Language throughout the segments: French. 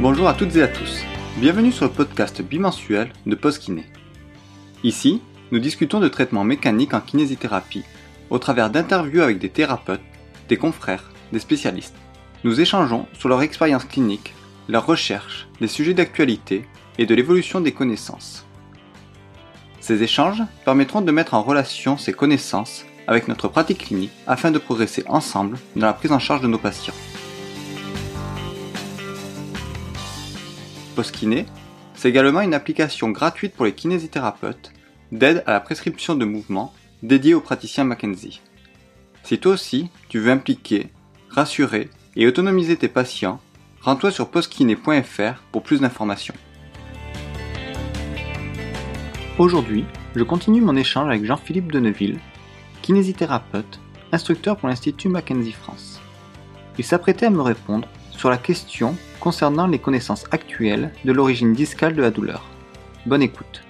Bonjour à toutes et à tous. Bienvenue sur le podcast bimensuel de Postkiné. Ici, nous discutons de traitements mécaniques en kinésithérapie au travers d'interviews avec des thérapeutes, des confrères, des spécialistes. Nous échangeons sur leur expérience clinique, leurs recherches, les sujets d'actualité et de l'évolution des connaissances. Ces échanges permettront de mettre en relation ces connaissances avec notre pratique clinique afin de progresser ensemble dans la prise en charge de nos patients. Postkiné, c'est également une application gratuite pour les kinésithérapeutes d'aide à la prescription de mouvements dédiée aux praticiens Mackenzie. Si toi aussi tu veux impliquer, rassurer et autonomiser tes patients, rends-toi sur postkiné.fr pour plus d'informations. Aujourd'hui, je continue mon échange avec Jean-Philippe Deneville, kinésithérapeute, instructeur pour l'Institut Mackenzie France. Il s'apprêtait à me répondre sur la question concernant les connaissances actuelles de l'origine discale de la douleur. Bonne écoute.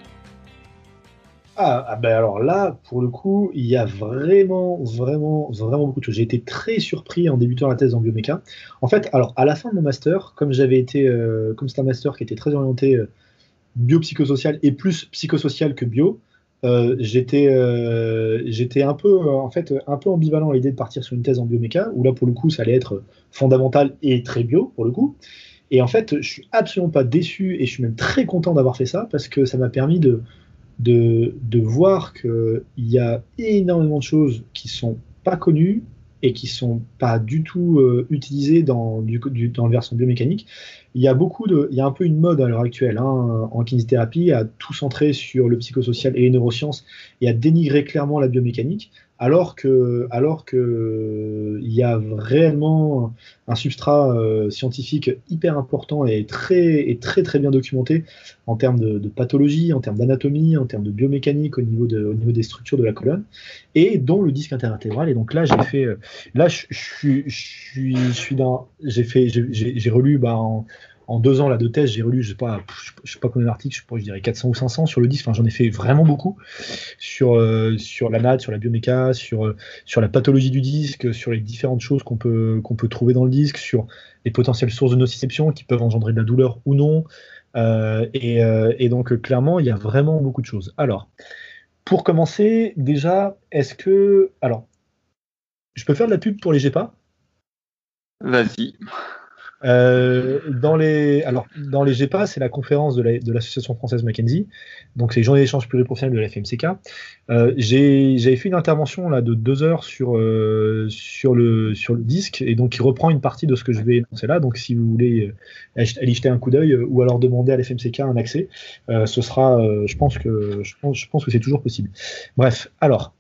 Ah, ah, ben alors là, pour le coup, il y a vraiment, vraiment, vraiment beaucoup de choses. J'ai été très surpris en débutant la thèse en bioméca. En fait, alors à la fin de mon master, comme j'avais été, euh, comme c'est un master qui était très orienté euh, biopsychosocial et plus psychosocial que bio, euh, j'étais euh, j'étais un peu euh, en fait un peu ambivalent à l'idée de partir sur une thèse en bioméca où là pour le coup ça allait être fondamental et très bio pour le coup. Et en fait je suis absolument pas déçu et je suis même très content d'avoir fait ça parce que ça m'a permis de, de, de voir qu'il y a énormément de choses qui sont pas connues et qui sont pas du tout utilisées dans, du, le version biomécanique. Il y a beaucoup de, il y a un peu une mode à l'heure actuelle hein, en kinésithérapie à tout centrer sur le psychosocial et les neurosciences et à dénigrer clairement la biomécanique alors que, alors que il y a réellement un substrat euh, scientifique hyper important et très, et très très bien documenté en termes de, pathologie, en termes d'anatomie, en termes de biomécanique au niveau, au niveau des structures de la colonne, et dont le disque interintéral. Et donc là, j'ai fait, euh, là, je, suis, je suis, je suis dans, j'ai fait, j'ai relu bah, en, en deux ans là, de thèse, j'ai relu, je sais pas, je sais pas combien d'articles, je, dirais 400 ou 500 sur le disque. Enfin, j'en ai fait vraiment beaucoup sur, euh, sur la NAD, sur la bioméca, sur, euh, sur la pathologie du disque, sur les différentes choses qu'on peut, qu'on peut trouver dans le disque, sur les potentielles sources de nociception qui peuvent engendrer de la douleur ou non. Euh, et, et, donc, clairement, il y a vraiment beaucoup de choses. Alors, pour commencer, déjà, est-ce que. Alors, je peux faire de la pub pour les GEPA Vas-y. Euh, dans les alors dans les GEPA, c'est la conférence de l'association française Mackenzie, donc c'est les journées d'échange pluriprofessionnel de la FMCK. Euh, j'avais fait une intervention là de deux heures sur euh, sur le sur le disque et donc il reprend une partie de ce que je vais énoncer là. Donc si vous voulez aller jeter un coup d'œil ou alors demander à la FMCK un accès, ce sera, je pense que je pense je pense que c'est toujours possible. Bref, alors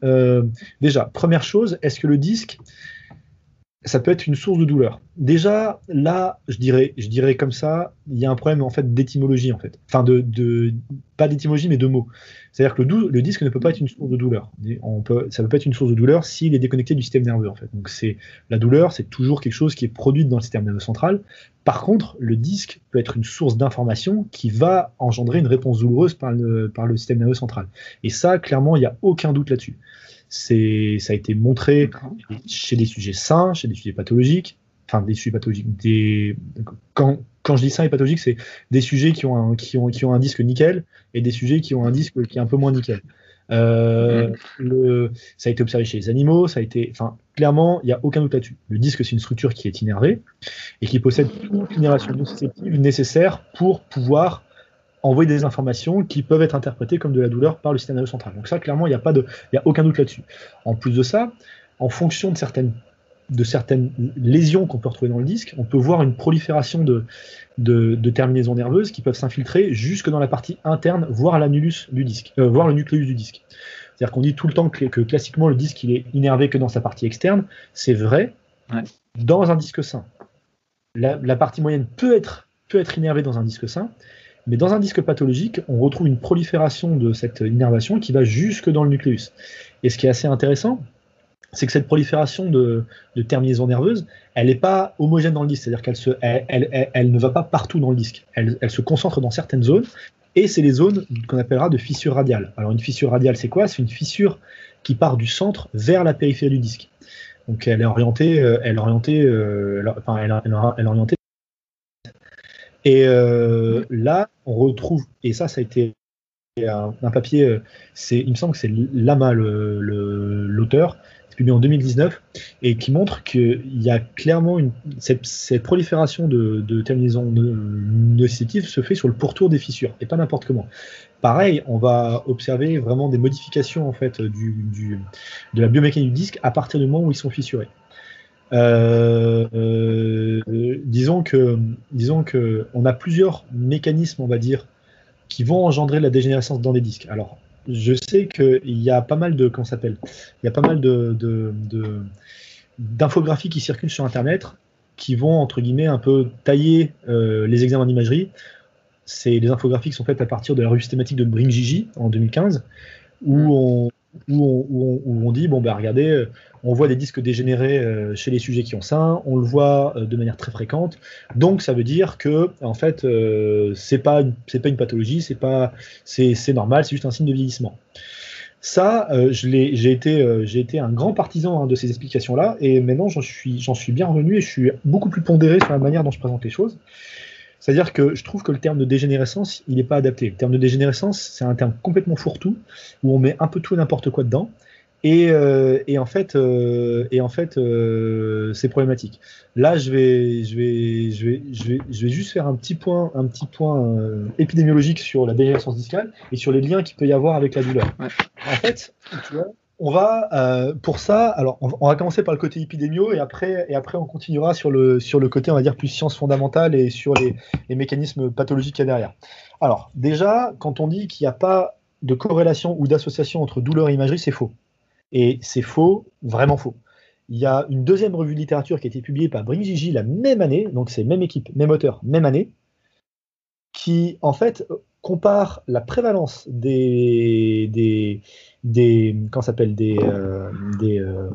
déjà première chose, est-ce que le disque ça peut être une source de douleur. Déjà, là, je dirais, je dirais comme ça, il y a un problème en fait d'étymologie en fait. Enfin, de, pas d'étymologie mais de mots. C'est-à-dire que le, disque ne peut pas être une source de douleur. On peut, ça peut pas être une source de douleur s'il est déconnecté du système nerveux en fait. Donc c'est la douleur, c'est toujours quelque chose qui est produit dans le système nerveux central. Par contre, le disque peut être une source d'information qui va engendrer une réponse douloureuse par le, par le système nerveux central. Et ça, clairement, il n'y a aucun doute là-dessus. C'est, ça a été montré chez des sujets sains, chez des sujets pathologiques, enfin des sujets pathologiques. Des, quand, quand je dis sain et pathologique, c'est des sujets qui ont, un, qui, ont, qui ont un disque nickel et des sujets qui ont un disque qui est un peu moins nickel. Euh, le, ça a été observé chez les animaux, ça a été, enfin, clairement, il n'y a aucun doute là-dessus. Le disque, c'est une structure qui est innervée et qui possède toute l'innervation nociceptive nécessaire pour pouvoir envoyer des informations qui peuvent être interprétées comme de la douleur par le système nerveux central. Donc ça, clairement, il n'y a, pas de, a aucun doute là-dessus. En plus de ça, en fonction de certaines, de certaines lésions qu'on peut retrouver dans le disque, on peut voir une prolifération de, de, terminaisons nerveuses qui peuvent s'infiltrer jusque dans la partie interne, voire l'annulus du disque, euh, voire le nucléus du disque. C'est-à-dire qu'on dit tout le temps que, classiquement le disque il est innervé que dans sa partie externe. C'est vrai dans un disque sain. La, la, partie moyenne peut être, peut être innervée dans un disque sain, mais dans un disque pathologique, on retrouve une prolifération de cette innervation qui va jusque dans le nucléus. Et ce qui est assez intéressant, c'est que cette prolifération de, terminaisons nerveuses, elle n'est pas homogène dans le disque, c'est-à-dire qu'elle elle, ne va pas partout dans le disque. Elle, se concentre dans certaines zones, et c'est les zones qu'on appellera de fissure radiale. Alors une fissure radiale, c'est quoi? C'est une fissure qui part du centre vers la périphérie du disque. Donc elle est orientée, euh, elle est orientée, euh, elle est orientée Et euh, là, on retrouve, et ça, ça a été un, papier, euh, il me semble que c'est Lama l'auteur, le, publié en 2019, et qui montre qu'il y a clairement une, cette, prolifération de, de terminaisons nocitives se fait sur le pourtour des fissures, et pas n'importe comment. Pareil, on va observer vraiment des modifications en fait du, du, de la biomécanique du disque à partir du moment où ils sont fissurés. Euh, euh, disons que, disons que, on a plusieurs mécanismes, on va dire, qui vont engendrer la dégénérescence dans les disques. Alors, je sais qu'il y a pas mal de, comment s'appelle, il y a pas mal de, d'infographies qui circulent sur Internet qui vont entre guillemets un peu tailler euh, les examens d'imagerie. C'est des infographies qui sont faites à partir de la revue systématique de Bring Gigi en 2015, où on, où on, dit bon ben regardez, on voit des disques dégénérés euh, chez les sujets qui ont ça, on le voit euh, de manière très fréquente. Donc ça veut dire que en fait euh, c'est pas c'est pas une pathologie, c'est pas c'est normal, c'est juste un signe de vieillissement. Ça, j'ai été, j'ai été un grand partisan hein, de ces explications-là, et maintenant j'en suis, suis bien revenu et je suis beaucoup plus pondéré sur la manière dont je présente les choses. C'est-à-dire que je trouve que le terme de dégénérescence, il n'est pas adapté. Le terme de dégénérescence, c'est un terme complètement fourre-tout, où on met un peu tout et n'importe quoi dedans. Et, euh, en fait, euh, et en fait euh, c'est problématique. Là, je vais, je, vais, je, vais, je, vais, je vais juste faire un petit point, un petit point épidémiologique sur la dégénérescence discale et sur les liens qu'il peut y avoir avec la douleur. En fait, tu vois, on va, euh, pour ça, alors on, va commencer par le côté épidémio et après, on continuera sur le, côté, on va dire, plus science fondamentale et sur les, mécanismes pathologiques qu'il y a derrière. Alors, déjà, quand on dit qu'il n'y a pas de corrélation ou d'association entre douleur et imagerie, c'est faux. Et c'est faux, vraiment faux. Il y a une deuxième revue de littérature qui a été publiée par Gigi la même année, donc c'est même équipe, même auteur, même année, qui en fait compare la prévalence des, des, des s'appelle des, euh, des, euh,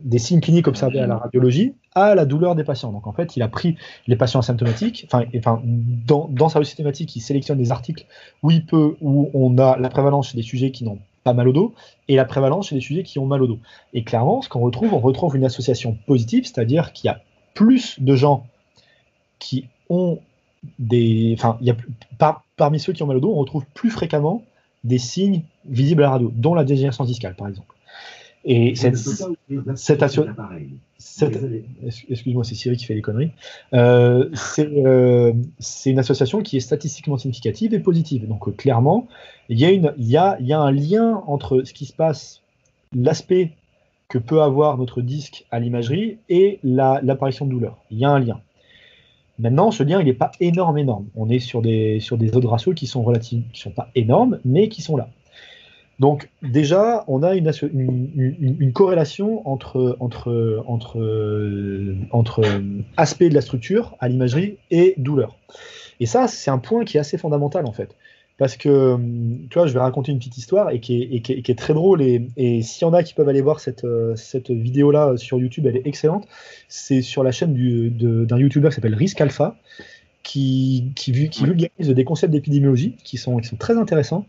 des, signes cliniques observés à la radiologie à la douleur des patients. Donc en fait, il a pris les patients asymptomatiques, enfin, dans, dans sa systématique, il sélectionne des articles où il peut, où on a la prévalence chez des sujets qui n'ont pas mal au dos et la prévalence chez des sujets qui ont mal au dos. Et clairement, ce qu'on retrouve, on retrouve une association positive, c'est-à-dire qu'il y a plus de gens qui ont des, enfin, il y a par, parmi ceux qui ont mal au dos, on retrouve plus fréquemment des signes visibles à la radio, dont la dégénérescence discale, par exemple. Et cette, cette, excuse-moi, c'est Siri qui fait les conneries. Euh, euh, c'est une association qui est statistiquement significative et positive. Donc euh, clairement, il y, a une, il, y a, il y a un lien entre ce qui se passe, l'aspect que peut avoir notre disque à l'imagerie et l'apparition de douleur. Il y a un lien. Maintenant, ce lien, il n'est pas énorme, énorme. On est sur des, sur des autres ratios qui sont relatifs, qui sont pas énormes, mais qui sont là. Donc, déjà, on a une, une, corrélation entre, entre, entre, entre aspect de la structure à l'imagerie et douleur. Et ça, c'est un point qui est assez fondamental, en fait. Parce que, hum, tu vois, je vais raconter une petite histoire et qui est, très drôle. Et, s'il y en a qui peuvent aller voir cette, euh, cette vidéo-là sur YouTube, elle est excellente. C'est sur la chaîne d'un YouTuber qui s'appelle Risk Alpha, qui, qui, vulgarise des concepts d'épidémiologie qui sont, qui sont très intéressants.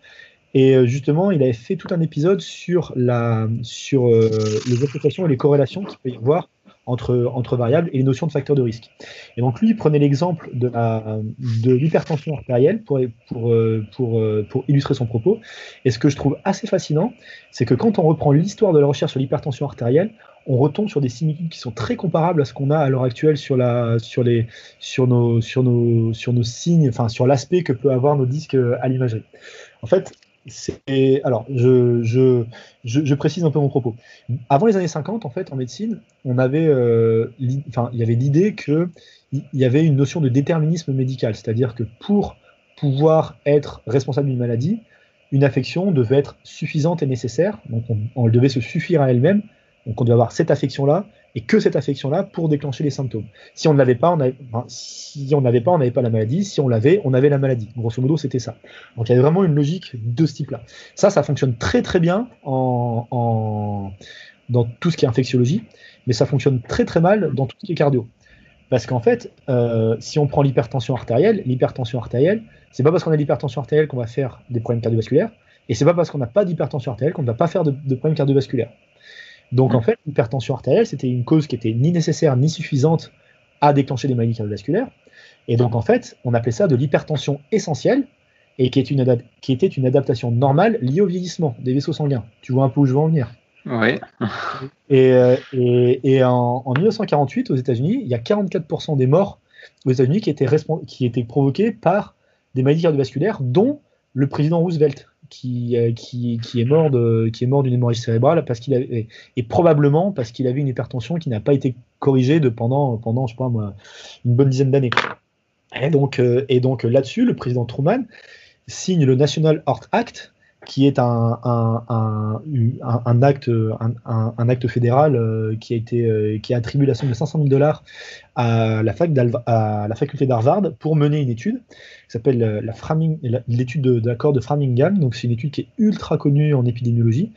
Et euh, justement, il avait fait tout un épisode sur, la, sur euh, les associations et les corrélations qu'il peut y avoir entre, entre variables et les notions de facteurs de risque. Et donc lui, il prenait l'exemple de, de l'hypertension artérielle pour, pour, euh, pour, euh, pour, illustrer son propos. Et ce que je trouve assez fascinant, c'est que quand on reprend l'histoire de la recherche sur l'hypertension artérielle, on retombe sur des similitudes qui sont très comparables à ce qu'on a à l'heure actuelle sur, la, sur, les, sur, nos, sur, nos, sur nos signes, enfin sur l'aspect que peut avoir nos disques à l'imagerie. En fait, c'est alors je, précise un peu mon propos. Avant les années 50, en fait, en médecine, on avait, euh, il y avait l'idée que il y avait une notion de déterminisme médical, c'est-à-dire que pour pouvoir être responsable d'une maladie, une affection devait être suffisante et nécessaire, donc on, on devait se suffire à elle-même, donc on devait avoir cette affection-là, et que cette affection-là pour déclencher les symptômes. Si on ne l'avait pas, on n'avait pas, on n'avait pas la maladie. Si on l'avait, on avait la maladie. Grosso modo, c'était ça. Donc il y avait vraiment une logique de ce type-là. Ça, ça fonctionne très très bien en, en, dans tout ce qui est infectiologie, mais ça fonctionne très très mal dans tout ce qui est cardio. Parce qu'en fait, euh, si on prend l'hypertension artérielle, l'hypertension artérielle, c'est pas parce qu'on a l'hypertension artérielle qu'on va faire des problèmes cardiovasculaires, et c'est pas parce qu'on n'a pas d'hypertension artérielle qu'on ne va pas faire de, de problèmes cardiovasculaires. Donc en fait, l'hypertension artérielle, c'était une cause qui était ni nécessaire ni suffisante à déclencher des maladies cardiovasculaires. Et donc, en fait, on appelait ça de l'hypertension essentielle, et qui, est une qui était une adaptation normale liée au vieillissement des vaisseaux sanguins. Tu vois un peu où je veux en venir Oui. et, et, en, en, 1948, aux États-Unis, il y a 44% des morts aux États-Unis qui étaient, qui étaient provoquées par des maladies cardiovasculaires, dont le président Roosevelt, qui, qui, qui, est mort de, qui est mort d'une hémorragie cérébrale parce qu'il et probablement parce qu'il avait une hypertension qui n'a pas été corrigée de pendant, pendant je une bonne dizaine d'années. Et donc, et donc là-dessus, le président Truman signe le National Heart Act, qui est un, un, acte, un, acte fédéral euh, qui, a été, euh, qui a attribué la somme de 500 000 dollars à la, à la faculté d'Harvard pour mener une étude qui s'appelle euh, l'étude de, l'accord de Framingham. Donc, c'est une étude qui est ultra connue en épidémiologie.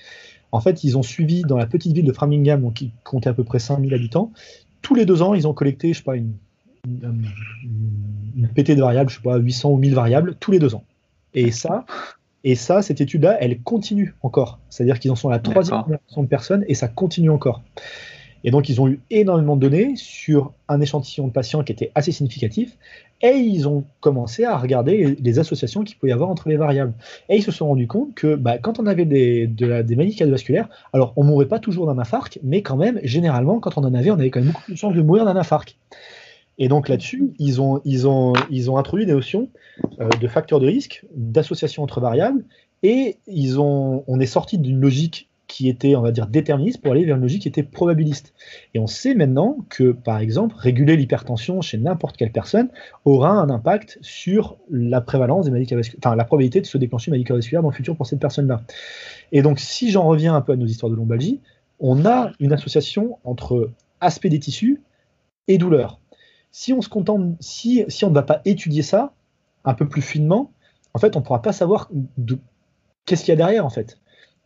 En fait, ils ont suivi dans la petite ville de Framingham, qui comptait à peu près 5000 habitants, tous les deux ans, ils ont collecté, je sais pas, une, une, une PT de variables, je sais pas, 800 ou 1000 variables, tous les deux ans. Et ça, et ça, cette étude-là, elle continue encore. C'est-à-dire qu'ils en sont à la troisième génération de personnes et ça continue encore. Et donc, ils ont eu énormément de données sur un échantillon de patients qui était assez significatif. Et ils ont commencé à regarder les associations qu'il pouvait y avoir entre les variables. Et ils se sont rendus compte que bah, quand on avait des, de des maladies cardiovasculaires, alors on ne mourrait pas toujours d'un infarct, mais quand même, généralement, quand on en avait, on avait quand même beaucoup plus de chances de mourir d'un infarct. Et donc là-dessus, ils ont, introduit des notions euh, de facteurs de risque, d'association entre variables, et ils ont, on est sorti d'une logique qui était, on va dire, déterministe pour aller vers une logique qui était probabiliste. Et on sait maintenant que, par exemple, réguler l'hypertension chez n'importe quelle personne aura un impact sur la prévalence des maladies enfin la probabilité de se déclencher une maladie cardiovasculaire dans le futur pour cette personne-là. Et donc, si j'en reviens un peu à nos histoires de lombalgie, on a une association entre aspect des tissus et douleur si on se contente, si, si on ne va pas étudier ça un peu plus finement, en fait, on ne pourra pas savoir qu'est-ce qu'il y a derrière, en fait.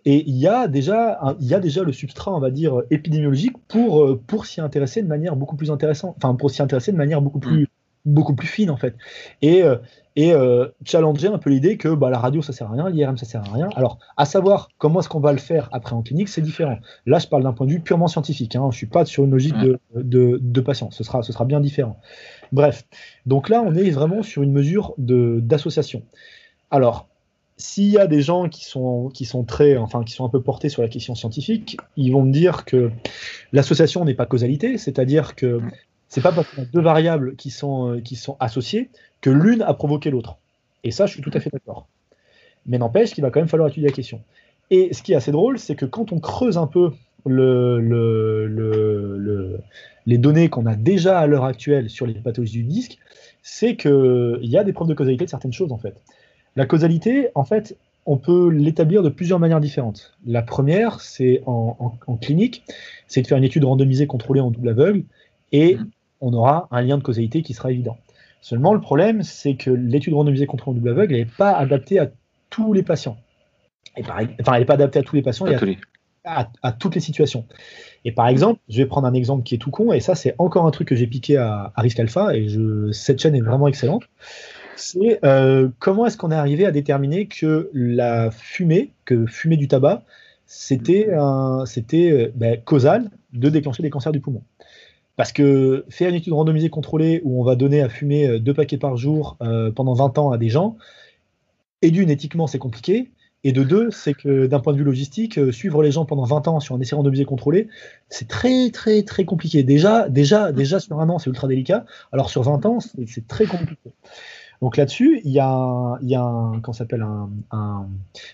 Et il y, a déjà, il y a déjà le substrat, on va dire, épidémiologique pour, euh, pour s'y intéresser de manière beaucoup plus intéressante, enfin, pour s'y intéresser de manière beaucoup plus, beaucoup plus fine, en fait. Et, euh, et euh, challenger un peu l'idée que bah, la radio ça sert à rien, l'IRM ça sert à rien. Alors, à savoir comment est-ce qu'on va le faire après en clinique, c'est différent. Là, je parle d'un point de vue purement scientifique. Hein. Je suis pas sur une logique de, de, de patient. Ce sera, ce sera bien différent. Bref, donc là, on est vraiment sur une mesure d'association. Alors, s'il y a des gens qui sont, qui sont très, enfin, qui sont un peu portés sur la question scientifique, ils vont me dire que l'association n'est pas causalité, c'est-à-dire que c'est pas parce qu'on a deux variables qui sont, euh, qui sont associées que l'une a provoqué l'autre. Et ça, je suis tout à fait d'accord. Mais n'empêche qu'il va quand même falloir étudier la question. Et ce qui est assez drôle, c'est que quand on creuse un peu le, le, les données qu'on a déjà à l'heure actuelle sur les pathologies du disque, c'est qu'il y a des preuves de causalité de certaines choses en fait. La causalité, en fait, on peut l'établir de plusieurs manières différentes. La première, c'est en, clinique, c'est de faire une étude randomisée contrôlée en double aveugle, et mmh. On aura un lien de causalité qui sera évident. Seulement, le problème, c'est que l'étude randomisée contre en double aveugle n'est pas adaptée à tous les patients. Et enfin, elle n'est pas adaptée à tous les patients et à, toutes les situations. Et par exemple, je vais prendre un exemple qui est tout con, et ça, c'est encore un truc que j'ai piqué à, à Risk Alpha, et je, cette chaîne est vraiment excellente. C'est euh, comment est-ce qu'on est arrivé à déterminer que la fumée, que fumer du tabac, c'était euh, ben, causal de déclencher des cancers du poumon? Parce que faire une étude randomisée contrôlée où on va donner à fumer euh, deux paquets par jour euh, pendant 20 ans à des gens, et d'une, éthiquement, c'est compliqué. Et de deux, c'est que d'un point de vue logistique, euh, suivre les gens pendant 20 ans sur un essai randomisé contrôlé, c'est très, très, très compliqué. Déjà, déjà, déjà sur un an, c'est ultra délicat. Alors sur 20 ans, c'est très compliqué. Donc là-dessus, il y a y a un, un,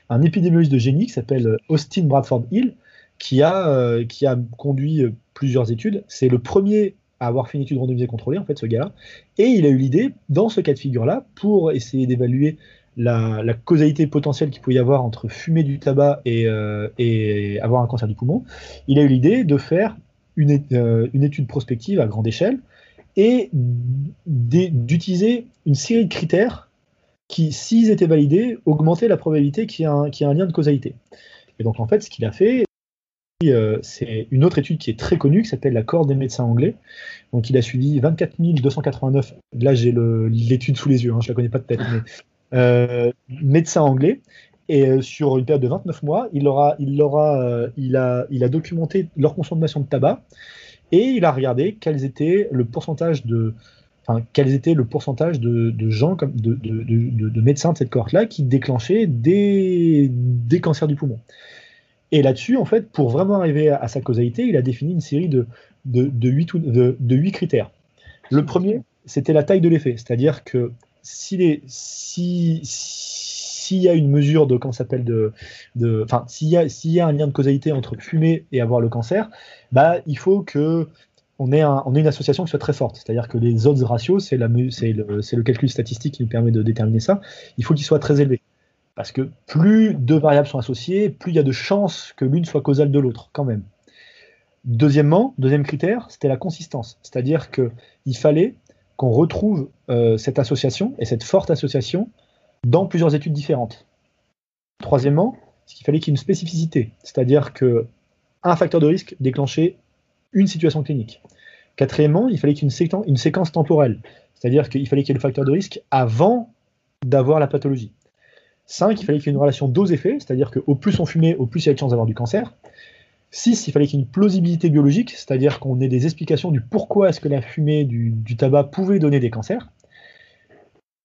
un, épidémiologiste de génie qui s'appelle Austin Bradford Hill, qui a, qui a conduit plusieurs études. C'est le premier à avoir fait une étude randomisée contrôlée, en fait, ce gars-là. Et il a eu l'idée, dans ce cas de figure-là, pour essayer d'évaluer la, causalité potentielle qu'il pouvait y avoir entre fumer du tabac et, euh, et avoir un cancer du poumon, il a eu l'idée de faire euh, une, étude prospective à grande échelle et d'utiliser une série de critères qui, s'ils étaient validés, augmentaient la probabilité qu'il y, ait un lien de causalité. Et donc, en fait, ce qu'il a fait, euh, c'est une autre étude qui est très connue, qui s'appelle la Cohorte des médecins anglais. Donc, il a suivi 24 289. Là, j'ai l'étude sous les yeux, hein, je la connais pas de tête, mais euh, médecins anglais. Et euh, sur une période de 29 mois, il, aura, il, aura, il, a, il a documenté leur consommation de tabac et il a regardé quels étaient le pourcentage de enfin, le pourcentage de, gens, comme, de, de, médecins de cette cohorte-là qui déclenchaient des, des cancers du poumon. Et là-dessus, en fait, pour vraiment arriver à, sa causalité, il a défini une série de, de, 8, de, critères. Le premier, c'était la taille de l'effet, c'est-à-dire que s'il si, s'il y a une mesure de, s'appelle, de, enfin, s'il y, y a un lien de causalité entre fumer et avoir le cancer, bah, il faut que on ait, un, on une association qui soit très forte. C'est-à-dire que les odds ratios, c'est, le, le calcul statistique qui nous permet de déterminer ça, il faut qu'il soit très élevé. Parce que plus deux variables sont associées, plus il y a de chances que l'une soit causale de l'autre, quand même. Deuxièmement, deuxième critère, c'était la consistance. C'est-à-dire qu'il fallait qu'on retrouve euh, cette association et cette forte association dans plusieurs études différentes. Troisièmement, il fallait qu'il y ait une spécificité, c'est-à-dire que un facteur de risque déclenchait une situation clinique. Quatrièmement, il fallait qu'il y ait une séquence temporelle, c'est-à-dire qu'il fallait qu'il y ait le facteur de risque avant d'avoir la pathologie. 5, il fallait qu'il y ait une relation dose-effet, c'est-à-dire qu'au plus on fumait, au plus il y a de chances d'avoir du cancer. 6, il fallait qu'il y ait une plausibilité biologique, c'est-à-dire qu'on ait des explications du pourquoi est-ce que la fumée du, tabac pouvait donner des cancers.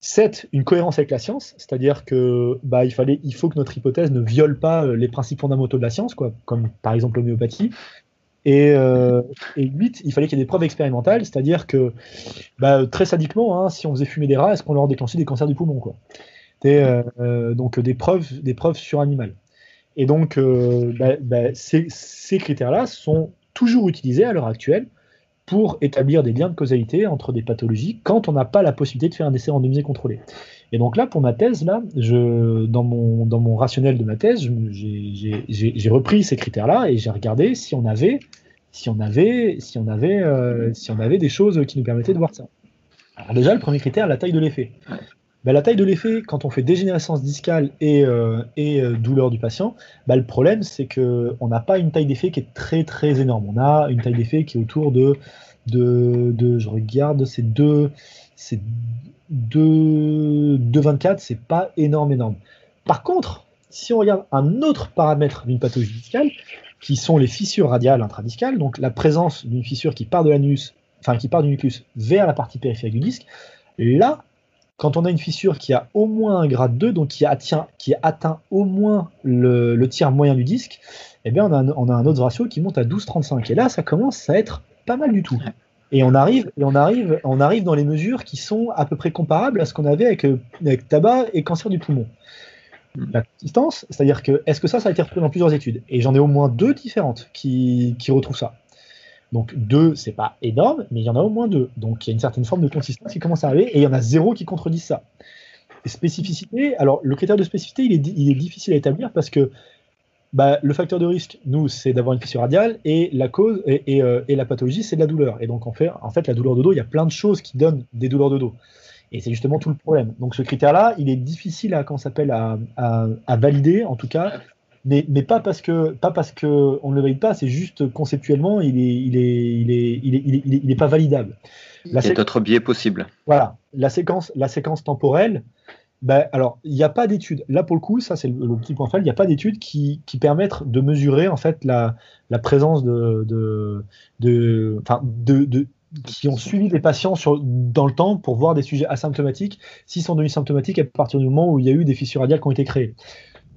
7, une cohérence avec la science, c'est-à-dire que bah, il, fallait, il faut que notre hypothèse ne viole pas euh, les principes fondamentaux de la science, comme par exemple l'homéopathie. Et, euh, 8, il fallait qu'il y ait des preuves expérimentales, c'est-à-dire que bah, très sadiquement, hein, si on faisait fumer des rats, est-ce qu'on leur déclenchait des cancers du poumon. Euh, euh, donc des preuves, des preuves sur animal. Et donc, euh, bah, bah, ces, critères-là sont toujours utilisés à l'heure actuelle pour établir des liens de causalité entre des pathologies quand on n'a pas la possibilité de faire un essai randomisé contrôlé. Et donc là, pour ma thèse, là, dans, mon, dans mon rationnel de ma thèse, j'ai repris ces critères-là et j'ai regardé si on avait, si on avait, si on avait, si on avait des choses qui nous permettaient de voir ça. Alors déjà, le premier critère, la taille de l'effet. Bah, la taille de l'effet, quand on fait dégénérescence discale et, euh, euh, douleur du patient, bah, le problème c'est qu'on n'a pas une taille d'effet qui est très très énorme. On a une taille d'effet qui est autour de, de, je regarde, c'est 2, c'est 2,24, c'est pas énorme énorme. Par contre, si on regarde un autre paramètre d'une pathologie discale, qui sont les fissures radiales intradiscales, donc la présence d'une fissure qui part de l'anus, enfin qui part du nucléus vers la partie périphérique du disque, là, quand on a une fissure qui a au moins un grade 2, donc qui, atteint, qui atteint au moins le, tiers moyen du disque, eh bien on a, un, on a un autre ratio qui monte à 12,35. Et là, ça commence à être pas mal du tout. Et on arrive, et on arrive, on arrive dans les mesures qui sont à peu près comparables à ce qu'on avait avec, avec tabac et cancer du poumon. La consistance, c'est-à-dire que est-ce que ça, ça a été retrouvé dans plusieurs études? Et j'en ai au moins deux différentes qui, qui retrouvent ça. Donc deux, c'est pas énorme, mais il y en a au moins deux. Donc il y a une certaine forme de consistance qui commence à arriver, et il y en a zéro qui contredit ça. spécificité, alors le critère de spécificité, il est, il est difficile à établir parce que bah, le facteur de risque, nous, c'est d'avoir une fissure radiale, et la cause et, euh, et, la pathologie, c'est de la douleur. Et donc en fait, la douleur de dos, il y a plein de choses qui donnent des douleurs de dos. Et c'est justement tout le problème. Donc ce critère-là, il est difficile à, s'appelle, à, valider, en tout cas, mais, mais pas parce que pas parce que on ne le valide pas, c'est juste conceptuellement, il est il est il est il est, il est, il est, pas validable. il y a d'autres biais possibles. Voilà, la séquence la séquence temporelle. Ben, alors, il n'y a pas d'études. Là, pour le coup, ça c'est le, petit point faible. Il n'y a pas d'études qui, qui, permettent de mesurer en fait la, la présence de, de, de, de qui ont suivi des patients sur, dans le temps pour voir des sujets asymptomatiques, s'ils sont devenus symptomatiques à partir du moment où il y a eu des fissures radiales qui ont été créées.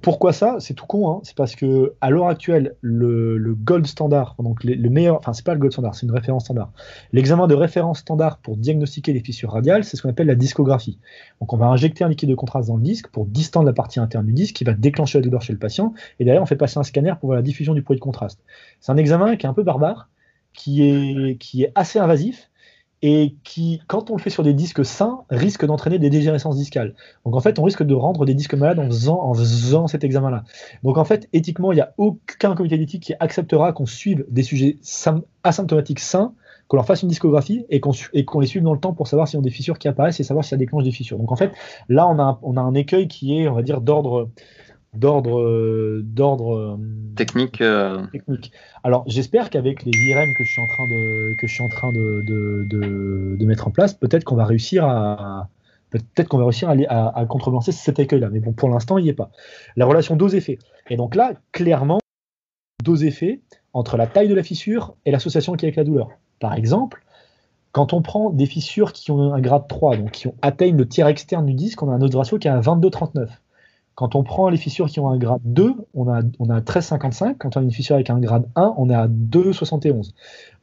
Pourquoi ça? C'est tout con, hein. c'est parce que à l'heure actuelle, le, gold standard, donc le meilleur, enfin c'est pas le gold standard, c'est une référence standard. L'examen de référence standard pour diagnostiquer les fissures radiales, c'est ce qu'on appelle la discographie. Donc on va injecter un liquide de contraste dans le disque pour distendre la partie interne du disque qui va déclencher la douleur chez le patient, et derrière on fait passer un scanner pour voir la diffusion du produit de contraste. C'est un examen qui est un peu barbare, qui est, qui est assez invasif, et qui, quand on le fait sur des disques sains, risque d'entraîner des dégénérescences discales. Donc en fait, on risque de rendre des disques malades en faisant, cet examen-là. Donc en fait, éthiquement, il n'y a aucun comité d'éthique qui acceptera qu'on suive des sujets asymptomatiques sains, qu'on leur fasse une discographie et qu'on les suive dans le temps pour savoir s'ils ont des fissures qui apparaissent et savoir si ça déclenche des fissures. Donc en fait, là, on a un écueil qui est, on va dire, d'ordre d'ordre d'ordre euh, technique euh. technique alors j'espère qu'avec les IRM que je suis en train de que je suis en train de, de, de, mettre en place peut-être qu'on va réussir à peut-être qu'on va réussir à, à, contrebalancer cet écueil là mais bon pour l'instant il n'y est pas la relation dose effet et donc là clairement dose effet entre la taille de la fissure et l'association qui est avec la douleur par exemple Quand on prend des fissures qui ont un grade 3, donc qui ont atteignent le tiers externe du disque, on a un odds ratio qui est à 22,39. Quand on prend les fissures qui ont un grade 2, on a, on a 13,55. Quand on a une fissure avec un grade 1, on est à 2,71.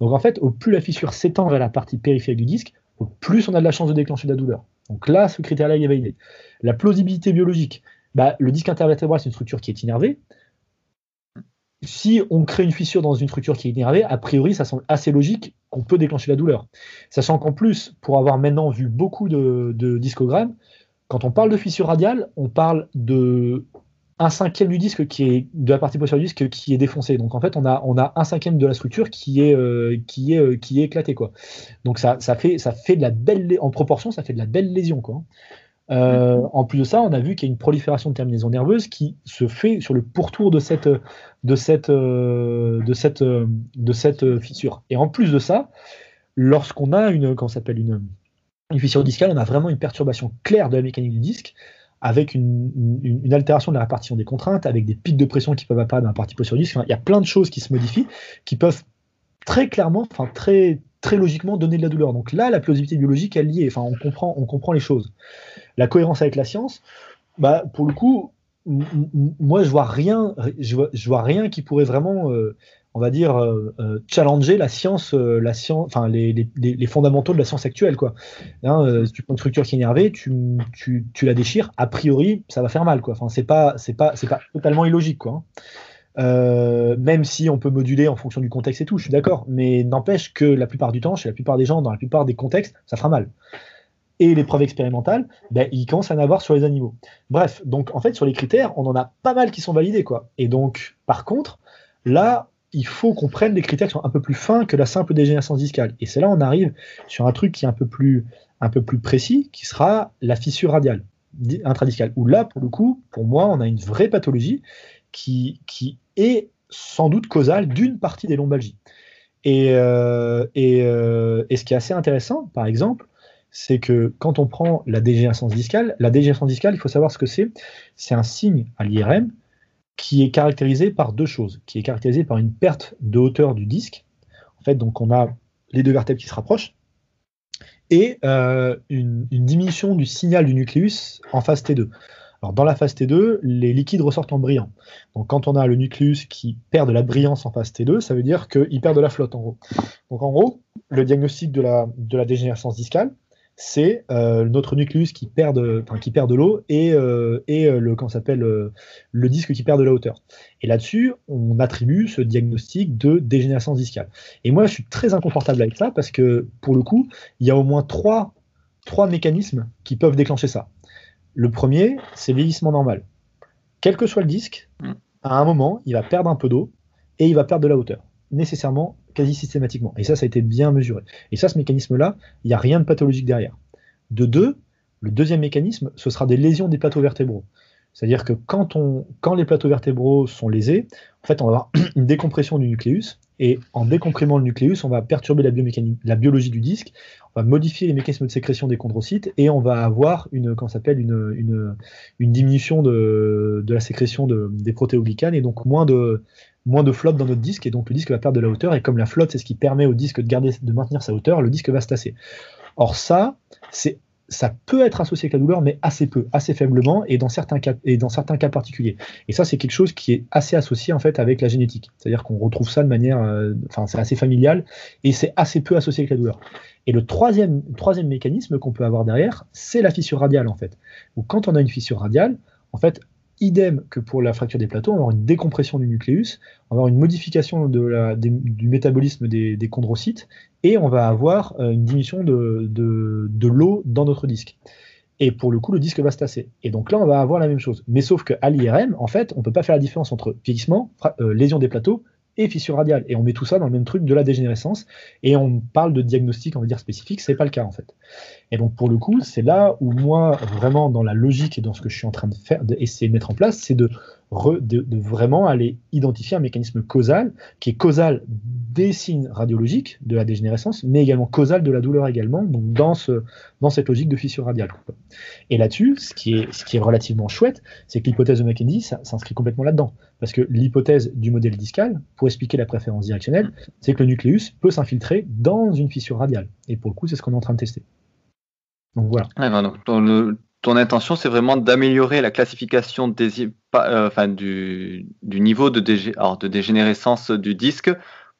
Donc en fait, au plus la fissure s'étend vers la partie périphérique du disque, au plus on a de la chance de déclencher la douleur. Donc là, ce critère-là est validé. La plausibilité biologique, bah, le disque intervertébral, c'est une structure qui est innervée. Si on crée une fissure dans une structure qui est innervée, a priori, ça semble assez logique qu'on peut déclencher la douleur. Sachant qu'en plus, pour avoir maintenant vu beaucoup de discogrammes, quand on parle de fissure radiale, on parle de un cinquième du disque qui est de la partie postérieure du disque qui est défoncé. Donc en fait, on a un cinquième de la structure qui est euh, qui est euh, qui est éclaté quoi. Donc ça, fait ça fait de la belle en proportion, ça fait de la belle lésion quoi. Euh, en plus de ça, on a vu qu'il y a une prolifération de terminaisons nerveuses qui se fait sur le pourtour de cette de cette de cette de cette fissure. Et en plus de ça, lorsqu'on a une s'appelle une fissure discale, on a vraiment une perturbation claire de la mécanique du disque, avec une, altération de la répartition des contraintes, avec des pics de pression qui peuvent apparaître dans la partie postérieure du disque. il y a plein de choses qui se modifient, qui peuvent très clairement, enfin très, très logiquement donner de la douleur. Donc là, la plausibilité biologique est liée. Enfin, on comprend, on comprend les choses. La cohérence avec la science, bah, pour le coup, moi, je vois rien, je vois, vois rien qui pourrait vraiment euh, on va dire, euh, euh, challenger la science, euh, la science, enfin les, fondamentaux de la science actuelle, quoi. Hein, si tu prends une structure qui est énervée, tu, la déchires, a priori, ça va faire mal, quoi. Enfin, c'est pas, c'est pas, c'est pas totalement illogique, quoi. Hein. même si on peut moduler en fonction du contexte et tout, je suis d'accord, mais n'empêche que la plupart du temps, chez la plupart des gens, dans la plupart des contextes, ça fera mal. Et les preuves expérimentales, ben, ils commencent à en avoir sur les animaux. Bref, donc en fait, sur les critères, on en a pas mal qui sont validés, quoi. Et donc, par contre, là, il faut qu'on prenne des critères qui sont un peu plus fins que la simple dégénérescence discale. Et c'est là on arrive sur un truc qui est un peu plus, un peu plus précis, qui sera la fissure radiale intradiscale. Où là, pour le coup, pour moi, on a une vraie pathologie qui, qui est sans doute causale d'une partie des lombalgies. Et, euh, euh, et, ce qui est assez intéressant, par exemple, c'est que quand on prend la dégénérescence discale, la dégénérescence discale, il faut savoir ce que c'est. C'est un signe à l'IRM qui est caractérisé par deux choses, qui est caractérisé par une perte de hauteur du disque. En fait, donc on a les deux vertèbres qui se rapprochent et euh, une, diminution du signal du nucléus en phase T2. Alors dans la phase T2, les liquides ressortent en brillant. Donc quand on a le nucléus qui perd de la brillance en phase T2, ça veut dire qu'il perd de la flotte en gros. Donc en gros, le diagnostic de la, de la dégénérescence discale, c'est euh, notre nucléus qui perd de, qui perd de l'eau et, euh, et euh, le, s'appelle, le disque qui perd de la hauteur. Et là-dessus, on attribue ce diagnostic de dégénérescence discale. Et moi, je suis très inconfortable avec ça parce que, pour le coup, il y a au moins trois, trois mécanismes qui peuvent déclencher ça. Le premier, c'est vieillissement normal. Quel que soit le disque, mm. à un moment, il va perdre un peu d'eau et il va perdre de la hauteur. Nécessairement quasi systématiquement. Et ça, ça a été bien mesuré. Et ça, ce mécanisme-là, il n'y a rien de pathologique derrière. De deux, le deuxième mécanisme, ce sera des lésions des plateaux vertébraux. C'est-à-dire que quand, les plateaux vertébraux sont lésés, en fait, on va avoir une décompression du nucléus, et en décomprimant le nucléus, on va perturber la, biologie du disque, on va modifier les mécanismes de sécrétion des chondrocytes, et on va avoir une, s'appelle une, une, diminution de, la sécrétion de, des protéoglycanes, et donc moins de, moins de flotte dans notre disque et donc le disque va perdre de la hauteur et comme la flotte c'est ce qui permet au disque de garder de maintenir sa hauteur, le disque va se tasser. Or ça, c'est ça peut être associé avec la douleur, mais assez peu, assez faiblement, et dans certains cas, et dans certains cas particuliers. Et ça, c'est quelque chose qui est assez associé en fait avec la génétique. C'est-à-dire qu'on retrouve ça de manière, euh, enfin, c'est assez familial, et c'est assez peu associé avec la douleur. Et le troisième, troisième mécanisme qu'on peut avoir derrière, c'est la fissure radiale en fait. Ou quand on a une fissure radiale, en fait, idem que pour la fracture des plateaux, on va avoir une décompression du nucléus, on va avoir une modification du métabolisme des, chondrocytes, et on va avoir euh, une diminution de, de, l'eau dans notre disque. Et pour le coup, le disque va se tasser. Et donc là, on va avoir la même chose. Mais sauf qu'à l'IRM, en fait, on ne peut pas faire la différence entre vieillissement, euh, lésion des plateaux et fissure radiale. Et on met tout ça dans le même truc de la dégénérescence. Et on parle de diagnostic, on va dire spécifique, c'est pas le cas en fait. Et donc pour le coup, c'est là où moi, vraiment dans la logique et dans ce que je suis en train de faire, d'essayer de mettre en place, c'est de vraiment aller identifier un mécanisme causal qui est causal des signes radiologiques de la dégénérescence, mais également causal de la douleur également, donc dans cette logique de fissure radiale. Et là-dessus, ce, qui est, ce qui est relativement chouette, c'est que l'hypothèse de McKenzie s'inscrit complètement là-dedans. Parce que l'hypothèse du modèle discal, pour expliquer la préférence directionnelle, c'est que le nucléus peut s'infiltrer dans une fissure radiale. Et pour le coup, c'est ce qu'on est en train de tester. Donc voilà. ton intention, c'est vraiment d'améliorer la classification des, euh, enfin, du, niveau de, de, dégénérescence du disque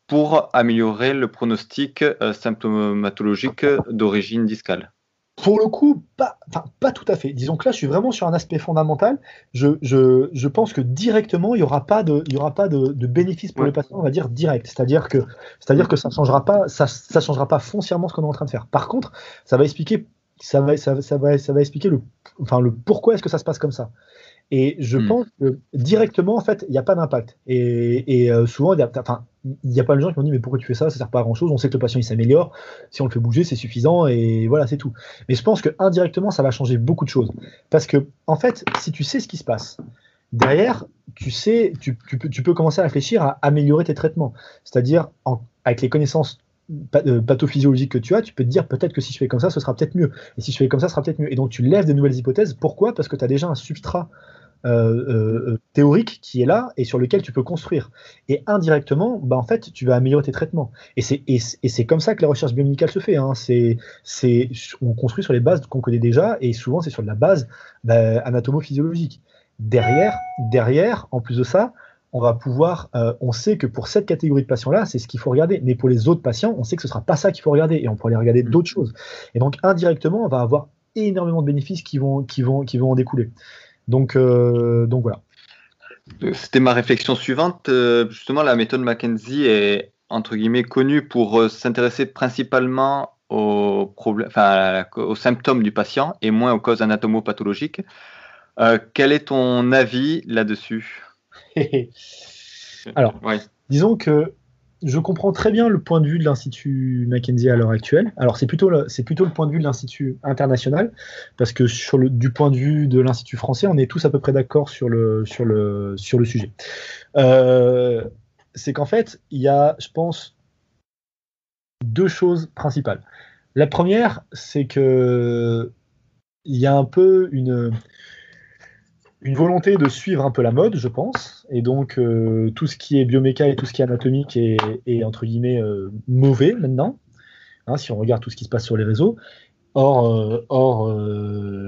pour améliorer le pronostic euh, symptomatologique d'origine discale. Pour le coup, pas, pas tout à fait. Disons que là, je suis vraiment sur un aspect fondamental. Je, je, je pense que directement, il n'y aura pas de, il y aura pas de, de bénéfice pour le patient, on va dire direct. C'est-à-dire que, c'est-à-dire que ça ne changera pas, ça, ça changera pas foncièrement ce qu'on est en train de faire. Par contre, ça va expliquer, ça va, ça, ça va, ça va expliquer le, enfin, le pourquoi est-ce que ça se passe comme ça. Et je hmm. pense que directement, en fait, il n'y a pas d'impact. Et, euh, souvent, il n'y a, pas de gens qui m'ont dit, mais pourquoi tu fais ça? Ça ne sert pas à grand-chose. On sait que le patient, il s'améliore. Si on le fait bouger, c'est suffisant. Et voilà, c'est tout. Mais je pense que indirectement, ça va changer beaucoup de choses. Parce que, en fait, si tu sais ce qui se passe, derrière, tu sais, tu, peux, commencer à réfléchir à améliorer tes traitements. C'est-à-dire, avec les connaissances euh, pathophysiologiques que tu as, tu peux te dire peut-être que si je fais comme ça, ce sera peut-être mieux. Et si je fais comme ça, ce sera peut-être mieux. Et donc tu lèves de nouvelles hypothèses. Pourquoi? Parce que tu as déjà un substrat euh, euh, théorique qui est là et sur lequel tu peux construire. Et indirectement, bah, en fait, tu vas améliorer tes traitements. Et c'est, comme ça que la recherche biomédicale se fait. Hein. On construit sur les bases qu'on connaît déjà et souvent c'est sur la base bah, anatomo-physiologique. Derrière, derrière, en plus de ça, on va pouvoir, euh, on sait que pour cette catégorie de patients-là, c'est ce qu'il faut regarder. Mais pour les autres patients, on sait que ce ne sera pas ça qu'il faut regarder et on pourra aller regarder mmh. d'autres choses. Et donc, indirectement, on va avoir énormément de bénéfices qui vont, qui vont, qui vont en découler. Donc, euh, donc voilà. C'était ma réflexion suivante. Euh, justement, la méthode McKenzie est entre guillemets connue pour s'intéresser principalement aux, problèmes, aux symptômes du patient et moins aux causes anatomopathologiques. quel est ton avis là-dessus? Alors, disons que je comprends très bien le point de vue de l'Institut Mackenzie à l'heure actuelle. Alors, c'est plutôt, le, plutôt le point de vue de l'Institut international, parce que sur le, du point de vue de l'Institut français, on est tous à peu près d'accord sur le, sur, le, sur le sujet. Euh, c'est qu'en fait, il y a, je pense, deux choses principales. La première, c'est que il y a un peu une, une volonté de suivre un peu la mode, je pense, et donc euh, tout ce qui est bioméca et tout ce qui est anatomique est, entre guillemets euh, mauvais maintenant, hein, si on regarde tout ce qui se passe sur les réseaux. Or, euh, or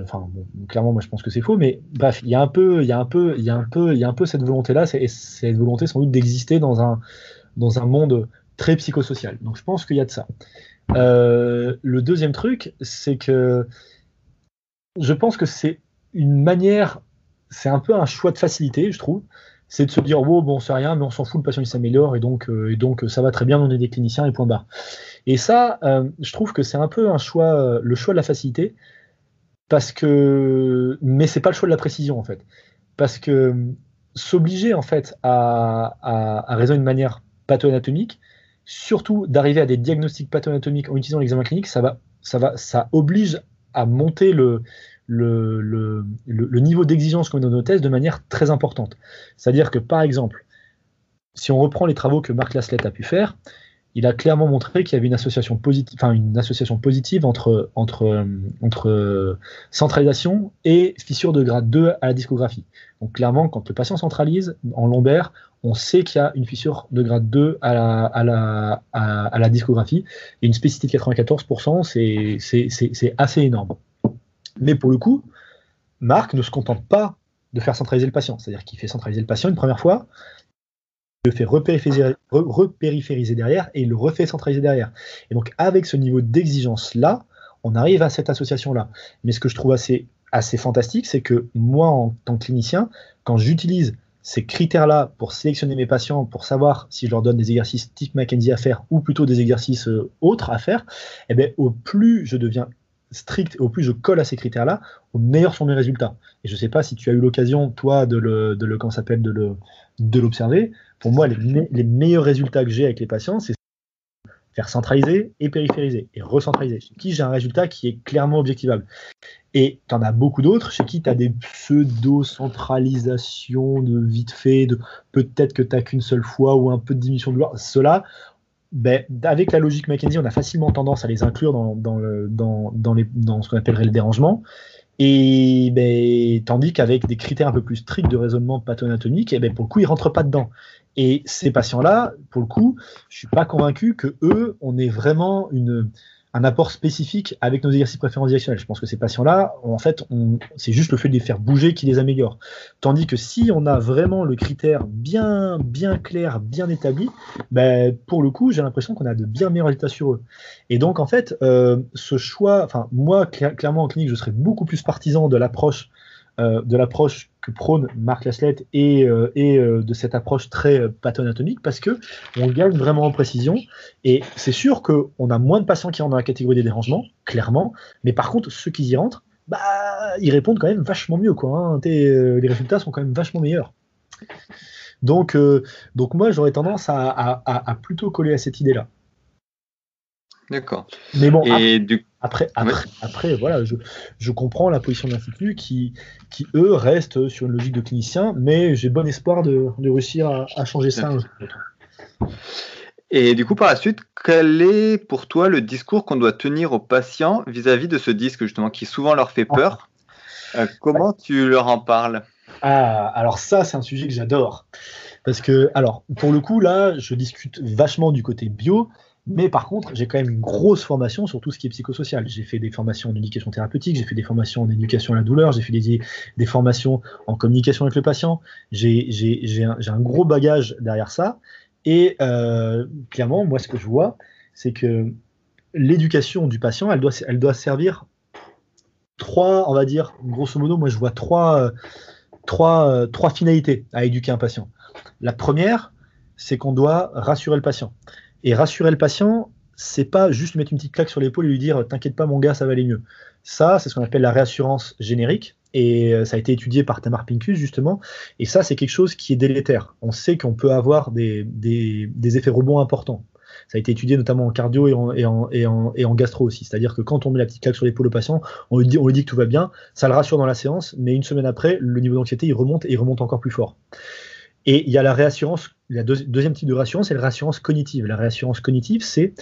enfin, clairement, moi je pense que c'est faux, mais bref, il y a un peu, il y a un peu, il y a un peu, il y a un peu cette volonté-là, et cette volonté sans doute d'exister dans un, dans un monde très psychosocial. Donc je pense qu'il y a de ça. le deuxième truc, c'est que je pense que c'est une manière c'est un peu un choix de facilité, je trouve. C'est de se dire, oh, bon, c'est rien, mais on s'en fout, le patient il s'améliore, et donc, euh, et donc ça va très bien, on est des cliniciens, et point barre. Et ça, euh, je trouve que c'est un peu un choix, euh, le choix de la facilité, parce que, mais c'est pas le choix de la précision, en fait. Parce que s'obliger, en fait, à, raisonner de manière patho-anatomique, surtout d'arriver à des diagnostics patho-anatomiques en utilisant l'examen clinique, ça va, ça va, ça oblige à monter le, le, niveau d'exigence qu'on met dans nos tests de manière très importante. C'est-à-dire que, par exemple, si on reprend les travaux que Marc Laslett a pu faire, il a clairement montré qu'il y avait une association positive, entre, entre centralisation et fissure de grade 2 à la discographie. Donc clairement, quand le patient centralise en lombaire, on sait qu'il y a une fissure de grade 2 à la, à la, à, la discographie. Et une spécificité de 94%, c'est assez énorme. Mais pour le coup, Marc ne se contente pas de faire centraliser le patient. C'est-à-dire qu'il fait centraliser le patient une première fois, il le fait repériphériser, derrière et il le refait centraliser derrière. Et donc avec ce niveau d'exigence-là, on arrive à cette association-là. Mais ce que je trouve assez, assez fantastique, c'est que moi, en tant que clinicien, quand j'utilise ces critères-là pour sélectionner mes patients, pour savoir si je leur donne des exercices type McKenzie à faire ou plutôt des exercices euh, autres à faire, eh bien, au plus je deviens strict et au plus je colle à ces critères-là, au meilleur sont mes résultats. Et je ne sais pas si tu as eu l'occasion, toi, de le, le, s'appelle, de de l'observer. Pour moi, les, meilleurs résultats que j'ai avec les patients, c'est faire centraliser et périphériser et recentraliser. Chez qui j'ai un résultat qui est clairement objectivable. Et tu en as beaucoup d'autres chez qui tu as des pseudo-centralisations de vite fait, de peut-être que tu n'as qu'une seule fois ou un peu de diminution de gloire. Cela, ben, avec la logique McKenzie, on a facilement tendance à les inclure dans, dans, dans, dans, ce qu'on appellerait le dérangement. Et ben, tandis qu'avec des critères un peu plus stricts de raisonnement pathonatomique, eh ben, pour le coup, ils rentrent pas dedans. Et ces patients-là, pour le coup, je suis pas convaincu que eux, on ait vraiment une, un apport spécifique avec nos exercices préférentiels. Je pense que ces patients-là, en fait, c'est juste le fait de les faire bouger qui les améliore. Tandis que si on a vraiment le critère bien, bien clair, bien établi, ben, pour le coup, j'ai l'impression qu'on a de bien meilleurs résultats sur eux. Et donc, en fait, euh, ce choix, enfin, moi, clairement en clinique, je serais beaucoup plus partisan de l'approche de l'approche que prône Marc Laslett et, euh, et euh, de cette approche très pathonatomique parce que on gagne vraiment en précision et c'est sûr qu'on a moins de patients qui rentrent dans la catégorie des dérangements, clairement, mais par contre ceux qui y rentrent, bah, ils répondent quand même vachement mieux quoi. Hein. les résultats sont quand même vachement meilleurs. Donc, donc moi j'aurais tendance à, à, plutôt coller à cette idée-là. D'accord. Mais bon, et du... Après, après, voilà, je, je, comprends la position de l'Institut qui, qui, eux, restent sur une logique de clinicien, mais j'ai bon espoir de, de réussir à, à, changer ça. Et du coup, par la suite, quel est pour toi le discours qu'on doit tenir aux patients vis-à-vis de ce disque, justement, qui souvent leur fait peur? Euh, Comment tu leur en parles? Ah, alors ça, c'est un sujet que j'adore. Parce que, alors, pour le coup, là, je discute vachement du côté bio, mais par contre, j'ai quand même une grosse formation sur tout ce qui est psychosocial. J'ai fait des formations en éducation thérapeutique, j'ai fait des formations en éducation à la douleur, j'ai fait des, des, formations en communication avec le patient. J'ai un, un, gros bagage derrière ça. Et euh, clairement, moi, ce que je vois, c'est que l'éducation du patient, elle doit, elle doit servir trois, on va dire, grosso modo, moi, je vois trois, trois, trois finalités à éduquer un patient. La première, c'est qu'on doit rassurer le patient. Et rassurer le patient, c'est pas juste mettre une petite claque sur l'épaule et lui dire T'inquiète pas, mon gars, ça va aller mieux. Ça, c'est ce qu'on appelle la réassurance générique. Et euh, ça a été étudié par Tamar Pincus, justement. Et ça, c'est quelque chose qui est délétère. On sait qu'on peut avoir des, des, effets rebonds importants. Ça a été étudié notamment en cardio et en, et en, et en, gastro aussi. C'est-à-dire que quand on met la petite claque sur l'épaule au patient, on lui, dit, on lui dit que tout va bien, ça le rassure dans la séance, mais une semaine après, le niveau d'anxiété, il remonte et il remonte encore plus fort. Et il y a la réassurance, le deuxième type de réassurance, c'est la réassurance cognitive. La réassurance cognitive, c'est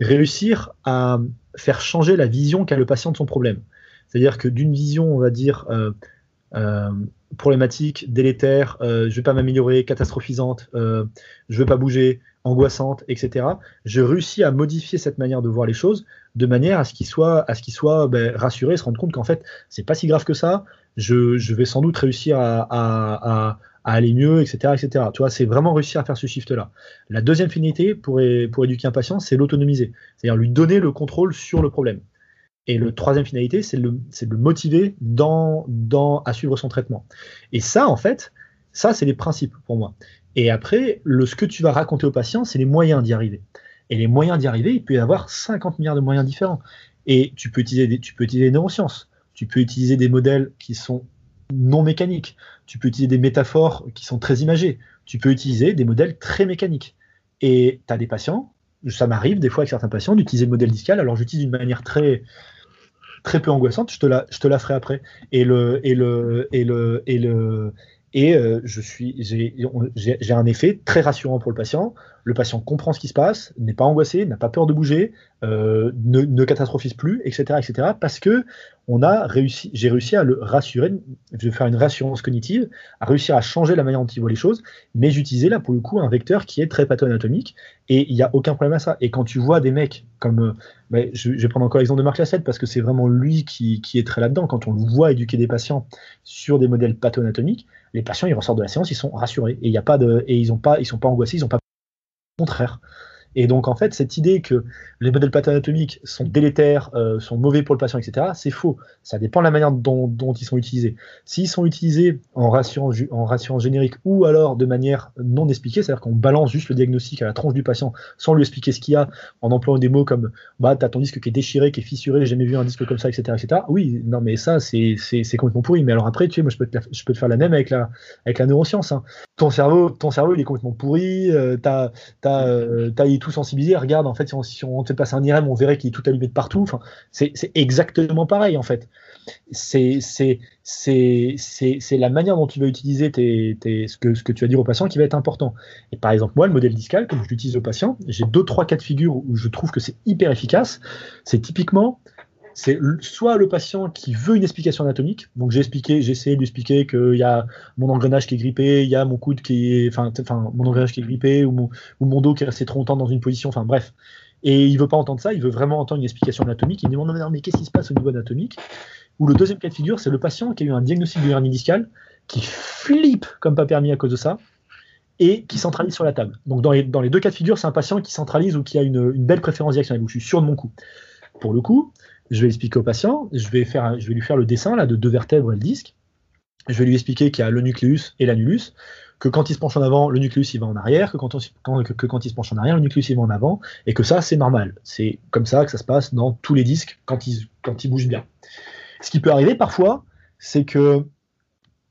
réussir à faire changer la vision qu'a le patient de son problème. C'est-à-dire que d'une vision, on va dire, euh, euh, problématique, délétère, euh, je ne vais pas m'améliorer, catastrophisante, je ne veux pas bouger, angoissante, etc. Je réussis à modifier cette manière de voir les choses de manière à ce qu'il soit, ben, rassuré, se rendre compte qu'en fait, c'est pas si grave que ça. Je, vais sans doute réussir à aller mieux, etc. etc. Tu vois, c'est vraiment réussir à faire ce shift-là. La deuxième finalité pour, pour éduquer un patient, c'est l'autonomiser, c'est-à-dire lui donner le contrôle sur le problème. Et le troisième finalité, c'est le, de le motiver dans, dans, à suivre son traitement. Et ça, en fait, ça, c'est les principes pour moi. Et après, le, ce que tu vas raconter au patient, c'est les moyens d'y arriver. Et les moyens d'y arriver, il peut y avoir 50 milliards de moyens différents. Et tu peux utiliser tu peux utiliser des neurosciences, tu peux utiliser des modèles qui sont non mécaniques. Tu peux utiliser des métaphores qui sont très imagées. Tu peux utiliser des modèles très mécaniques. Et tu as des patients, ça m'arrive des fois avec certains patients d'utiliser le modèle discal. Alors j'utilise d'une manière très très peu angoissante. Je te la, je te la ferai après. Et le et le et le et le et euh, je suis j'ai un effet très rassurant pour le patient. Le patient comprend ce qui se passe, n'est pas angoissé, n'a pas peur de bouger, euh, ne, ne, catastrophise plus, etc., etc. Parce que on a réussi, j'ai réussi à le rassurer, je vais faire une rassurance cognitive, à réussir à changer la manière dont il voit les choses, mais j'utilisais là pour le coup un vecteur qui est très patho-anatomique et il n'y a aucun problème à ça. Et quand tu vois des mecs comme, bah, je, je, vais prendre encore l'exemple de Marc Lassette parce que c'est vraiment lui qui, qui est très là-dedans. Quand on le voit éduquer des patients sur des modèles patho-anatomiques, les patients ils ressortent de la séance, ils sont rassurés et il y a pas de, et ils ont pas, ils sont pas angoissés, ils ont pas contraire. Et donc, en fait, cette idée que les modèles pathonatomiques sont délétères, euh, sont mauvais pour le patient, etc., c'est faux. Ça dépend de la manière dont, ils sont utilisés. S'ils sont utilisés en ration, en générique ou alors de manière non expliquée, c'est-à-dire qu'on balance juste le diagnostic à la tronche du patient sans lui expliquer ce qu'il y a, en employant des mots comme bah, tu as ton disque qui est déchiré, qui est fissuré, j'ai jamais vu un disque comme ça, etc. etc. Oui, non, mais ça, c'est complètement pourri. Mais alors après, tu sais, moi, je peux te, je peux te faire la même avec la, avec la neuroscience. Hein. Ton cerveau, ton cerveau, il est complètement pourri. Euh, t'as, t'as, euh, est tout sensibilisé, regarde, en fait, si on, te passe un IRM, on verrait qu'il est tout allumé de partout. Enfin, c'est exactement pareil, en fait. C'est la manière dont tu vas utiliser ce, que, ce que tu vas dire au patient qui va être important. Et par exemple, moi, le modèle discal, comme je l'utilise au patient, j'ai deux, trois cas de figure où je trouve que c'est hyper efficace. C'est typiquement, c'est soit le patient qui veut une explication anatomique. Donc j'ai expliqué, j'ai essayé de lui expliquer qu'il y a mon engrenage qui est grippé, il y a mon coude qui est, enfin, mon engrenage qui est grippé ou mon, dos qui est resté trop longtemps dans une position. Enfin bref. Et il veut pas entendre ça, il veut vraiment entendre une explication anatomique. Il demande mais qu'est-ce qui se passe au niveau anatomique? Ou le deuxième cas de figure, c'est le patient qui a eu un diagnostic de hernie discale, qui flippe comme pas permis à cause de ça, et qui centralise sur la table. Donc dans les, dans les deux cas de figure, c'est un patient qui centralise ou qui a une, une belle préférence directionnelle, où je suis sûr de mon coup. Pour le coup, je vais expliquer au patient, je vais, lui faire le dessin là, de deux vertèbres et le disque. Je vais lui expliquer qu'il y a le nucléus et l'annulus, que quand il se penche en avant, le nucléus il va en arrière, que quand, il se penche en arrière, le nucléus il va en avant, et que ça c'est normal. C'est comme ça que ça se passe dans tous les disques quand ils, bougent bien. Ce qui peut arriver parfois, c'est que,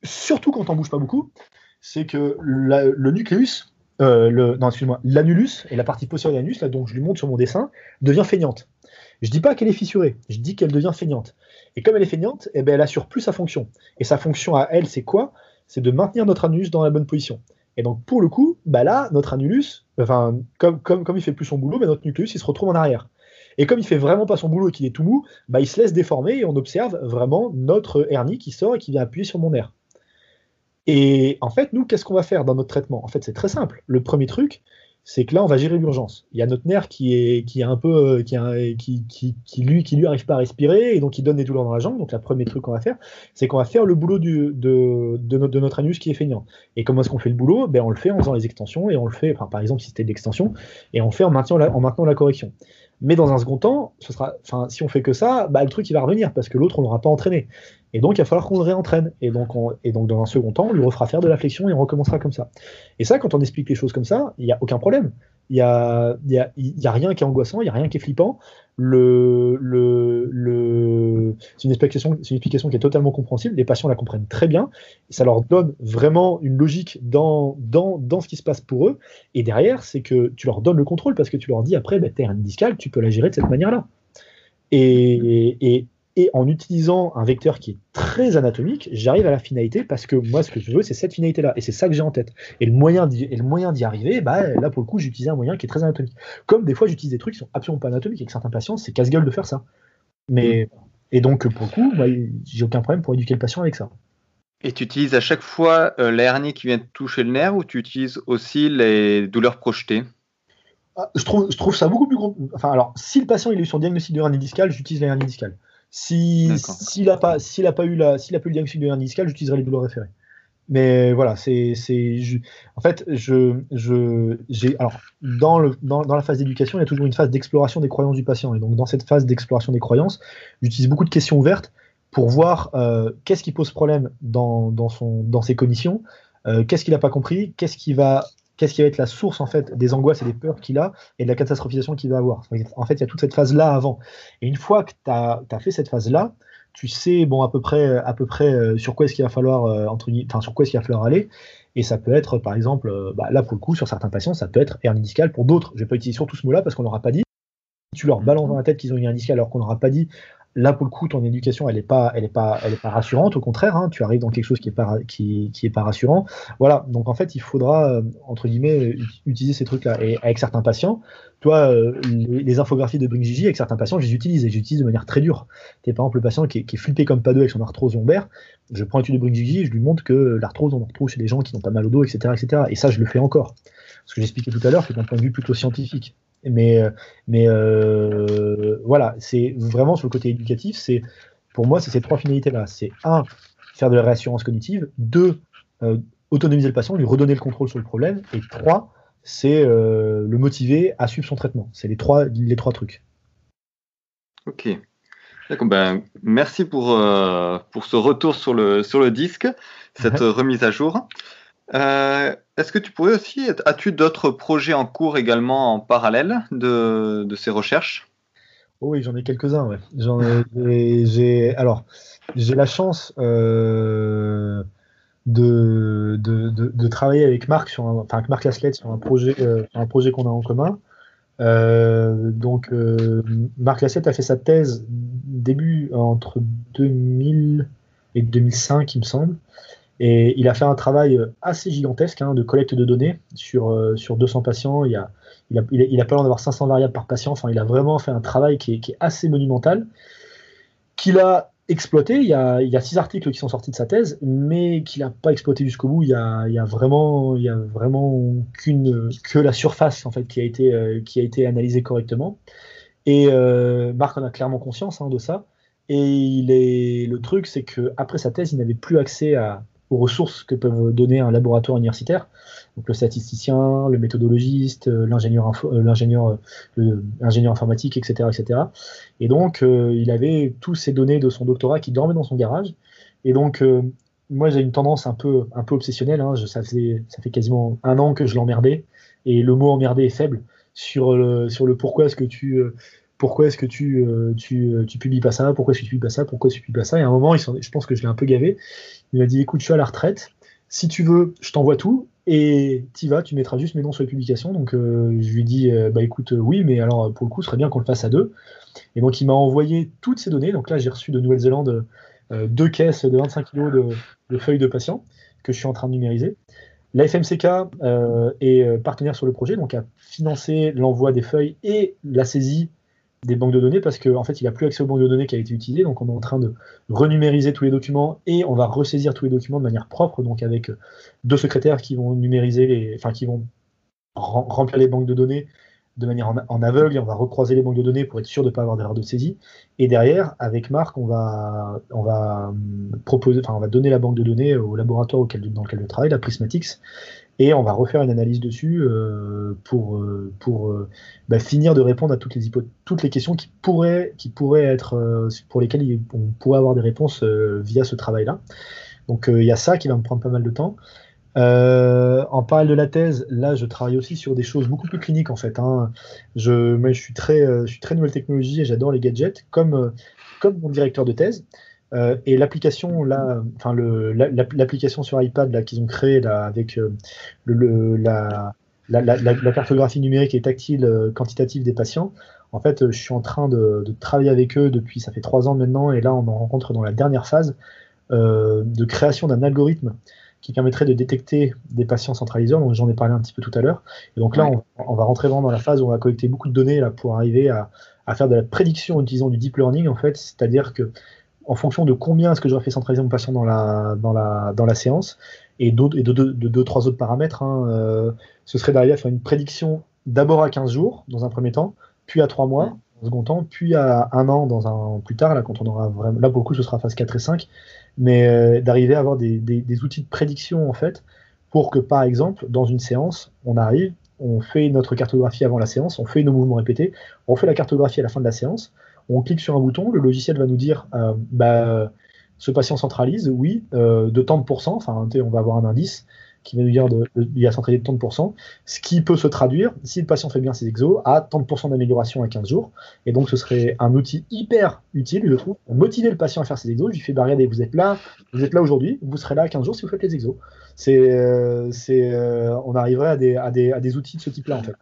surtout quand on bouge pas beaucoup, c'est que le nucléus, euh, non excuse-moi, l'annulus et la partie postérieure de l'annulus, là donc je lui montre sur mon dessin, devient feignante. Je dis pas qu'elle est fissurée, je dis qu'elle devient feignante. Et comme elle est feignante, eh ben, elle assure plus sa fonction. Et sa fonction à elle, c'est quoi? C'est de maintenir notre annulus dans la bonne position. Et donc pour le coup, bah là, notre annulus, enfin, comme, comme, comme il fait plus son boulot, bah, notre nucléus, il se retrouve en arrière. Et comme il fait vraiment pas son boulot et qu'il est tout mou, bah, il se laisse déformer et on observe vraiment notre hernie qui sort et qui vient appuyer sur mon nerf. Et en fait, nous, qu'est-ce qu'on va faire dans notre traitement? En fait, c'est très simple. Le premier truc, c'est que là, on va gérer l'urgence. Il y a notre nerf qui est, qui est un peu, euh, qui, lui, qui arrive pas à respirer et donc il donne des douleurs dans la jambe. Donc, le premier truc qu'on va faire, c'est qu'on va faire le boulot de, de, notre, anus qui est feignant. Et comment est-ce qu'on fait le boulot? Ben, on le fait en faisant les extensions et on le fait, par exemple, si c'était de l'extension, et on le fait en maintenant la correction. Mais dans un second temps, ce sera, enfin, si on fait que ça, bah, le truc il va revenir parce que l'autre on l'aura pas entraîné. Et donc il va falloir qu'on le réentraîne. Et donc, et donc dans un second temps, on lui refera faire de la flexion et on recommencera comme ça. Et ça, quand on explique les choses comme ça, il n'y a aucun problème. Il n'y a, y a, y a rien qui est angoissant, il n'y a rien qui est flippant. Le, le, le... C'est une, explication, une explication qui est totalement compréhensible. Les patients la comprennent très bien. Ça leur donne vraiment une logique dans, dans, dans ce qui se passe pour eux. Et derrière, c'est que tu leur donnes le contrôle parce que tu leur dis après, bah, tu es un discal, tu peux la gérer de cette manière-là. Et, et en utilisant un vecteur qui est très anatomique, j'arrive à la finalité parce que moi, ce que je veux, c'est cette finalité-là. Et c'est ça que j'ai en tête. Et le moyen d'y arriver, bah, là, pour le coup, j'utilise un moyen qui est très anatomique. Comme des fois, j'utilise des trucs qui sont absolument pas anatomiques. Et que certains patients, c'est casse-gueule de faire ça. Mais, et donc, pour le coup, moi, j'ai aucun problème pour éduquer le patient avec ça. Et tu utilises à chaque fois euh, l'hernie qui vient de toucher le nerf ou tu utilises aussi les douleurs projetées? Ah, je, trouve, je trouve ça beaucoup plus gros. Enfin, alors, si le patient il a eu son diagnostic de hernie discale, j'utilise la hernie discale. Si s'il n'a pas s'il a pas eu la s'il a pas eu le diagnostic de hernie discale, j'utiliserai les douleurs référées. Mais voilà, c'est c'est en fait je je j'ai alors dans le dans, dans la phase d'éducation, il y a toujours une phase d'exploration des croyances du patient et donc dans cette phase d'exploration des croyances, j'utilise beaucoup de questions ouvertes pour voir euh, qu'est-ce qui pose problème dans, dans son dans ses cognitions, euh, qu'est-ce qu'il n'a pas compris, qu'est-ce qui va qu'est-ce qui va être la source en fait des angoisses et des peurs qu'il a et de la catastrophisation qu'il va avoir. En fait, il y a toute cette phase-là avant. Et une fois que tu as, fait cette phase-là, tu sais bon à peu près à peu près euh, sur quoi est-ce qu'il va falloir euh, entre enfin sur quoi est-ce qu'il va falloir aller et ça peut être par exemple euh, bah, là pour le coup sur certains patients ça peut être hernie discale pour d'autres je vais pas utiliser surtout ce mot-là parce qu'on l'aura pas dit tu leur balances dans la tête qu'ils ont une hernie discale alors qu'on n'aura pas dit Là, pour le coup, ton éducation, elle n'est pas, elle est pas, elle est pas rassurante. Au contraire, hein, tu arrives dans quelque chose qui est pas, qui, est pas rassurant. Voilà. Donc en fait, il faudra euh, entre guillemets utiliser ces trucs-là. Et avec certains patients, toi, euh, les, infographies de Bring Gigi, avec certains patients, je les utilise et j'utilise de manière très dure. es par exemple le patient qui est, flippé comme pas deux avec son arthrose lombaire. Je prends l'étude de Bring Gigi je lui montre que l'arthrose, on en retrouve chez des gens qui n'ont pas mal au dos, etc., etc. Et ça, je le fais encore. Ce que j'expliquais tout à l'heure, c'est d'un point de vue plutôt scientifique. Mais, euh, mais euh, voilà, c'est vraiment sur le côté éducatif, c'est pour moi, c'est ces trois finalités-là. C'est un, faire de la réassurance cognitive. Deux, euh, autonomiser le patient, lui redonner le contrôle sur le problème. Et trois, c'est le motiver à suivre son traitement. C'est les trois, les trois trucs. Ok. Ben, merci pour, pour ce retour sur le, sur le disque, cette remise à jour. Euh, est-ce que tu pourrais aussi, as-tu d'autres projets en cours également en parallèle de, ces recherches? Oh Oui, j'en ai quelques-uns. J'ai, alors, j'ai la chance euh, de, de, de, travailler avec Marc sur, un, enfin avec Marc sur un projet, euh, un projet qu'on a en commun. donc, Marc Lassette a fait sa thèse début entre 2000 et 2005, il me semble. Et il a fait un travail assez gigantesque hein, de collecte de données sur, sur 200 patients. Il a, il a, pas l'air d'avoir 500 variables par patient. Enfin, il a vraiment fait un travail qui est, qui est assez monumental, qu'il a exploité. Il y, a, il y, a, six articles qui sont sortis de sa thèse, mais qu'il n'a pas exploité jusqu'au bout. Il y a, a vraiment, il y a vraiment qu'une, que la surface en fait qui a été, euh, qui a été analysée correctement. Et euh, Marc en a clairement conscience hein, de ça. Et il est, le truc, c'est que après sa thèse, il n'avait plus accès à, aux ressources que peuvent donner un laboratoire universitaire. Donc le statisticien, le méthodologiste, euh, l'ingénieur, euh, l'ingénieur, euh, l'ingénieur informatique, etc., etc. Et donc il avait tous ces données de son doctorat qui dormaient dans son garage. Et donc moi j'ai une tendance un peu, un peu obsessionnelle. Hein. Ça, fait, ça fait quasiment un an que je l'emmerdais. Et le mot emmerder est faible sur le, sur le pourquoi est-ce que tu pourquoi est-ce que tu, tu, tu, publies pas ça, pourquoi est-ce que tu publies pas ça, pourquoi tu publies pas ça. Et à un moment, je pense que je l'ai un peu gavé. Il m'a dit écoute, je suis à la retraite. Si tu veux, je t'envoie tout et tu vas, tu mettras juste mes noms sur les publications. Donc euh, je lui dis euh, bah écoute, euh, oui, mais alors pour le coup, ce serait bien qu'on le fasse à deux. Et donc il m'a envoyé toutes ces données. Donc là, j'ai reçu de Nouvelle-Zélande deux caisses de 25 kg de, feuilles de patients que je suis en train de numériser. La FMCK est partenaire sur le projet, donc a financé l'envoi des feuilles et la saisie des banques de données parce qu'en en fait, il n'a plus accès aux banques de données qui a été utilisées. Donc, on est en train de renumériser tous les documents et on va ressaisir tous les documents de manière propre, donc avec deux secrétaires qui vont numériser les, enfin, qui vont remplir les banques de données de manière en, aveugle et on va recroiser les banques de données pour être sûr de ne pas avoir d'erreur de saisie. Et derrière, avec Marc, on va, on va hum, proposer, enfin, on va donner la banque de données au laboratoire dans lequel je travaille, la Prismatics, et on va refaire une analyse dessus euh, pour, euh, euh, bah, finir de répondre à toutes les, questions qui pourraient, être, pour lesquelles on pourrait avoir des réponses via ce travail-là. Donc il y a ça qui va me prendre pas mal de temps. en parallèle de la thèse, là, je travaille aussi sur des choses beaucoup plus cliniques en fait. Hein. Je, suis très, nouvelle technologie et j'adore les gadgets, comme mon directeur de thèse. Euh, et l'application là, enfin l'application sur iPad là qu'ils ont créée là avec euh, le, la, la, la, cartographie numérique et tactile euh, quantitative des patients. En fait, je suis en train de, de, travailler avec eux depuis ça fait trois ans maintenant, et là on en rencontre dans la dernière phase de création d'un algorithme qui permettrait de détecter des patients centraliseurs, dont j'en ai parlé un petit peu tout à l'heure. Et donc là, on, on, va rentrer vraiment dans la phase où on va collecter beaucoup de données là pour arriver à, à faire de la prédiction en utilisant du deep learning en fait, c'est-à-dire que en fonction de combien est-ce que j'aurais fait centraliser mon patient dans la, dans la, dans la séance, et, et de, deux, trois autres paramètres, hein, euh, ce serait d'arriver à faire une prédiction d'abord à 15 jours, dans un premier temps, puis à 3 mois, dans un second temps, puis à un an dans un plus tard, là, quand on aura vraiment, là, beaucoup, ce sera phase 4 et 5, mais euh, d'arriver à avoir des, des, outils de prédiction, en fait, pour que, par exemple, dans une séance, on arrive, on fait notre cartographie avant la séance, on fait nos mouvements répétés, on fait la cartographie à la fin de la séance, on clique sur un bouton, le logiciel va nous dire euh, bah, ce patient centralise, oui, euh, de tant de pourcents, enfin on va avoir un indice qui va nous dire de, a centralisé de tant de pourcents, ce qui peut se traduire, si le patient fait bien ses exos, à tant de pourcents d'amélioration à 15 jours. Et donc ce serait un outil hyper utile, je trouve, pour motiver le patient à faire ses exos. Je lui fais bah, regardez, vous êtes là, vous êtes là aujourd'hui, vous serez là à 15 jours si vous faites les exos. C'est, euh, c'est, on arriverait à des, à, des, à des outils de ce type-là en fait.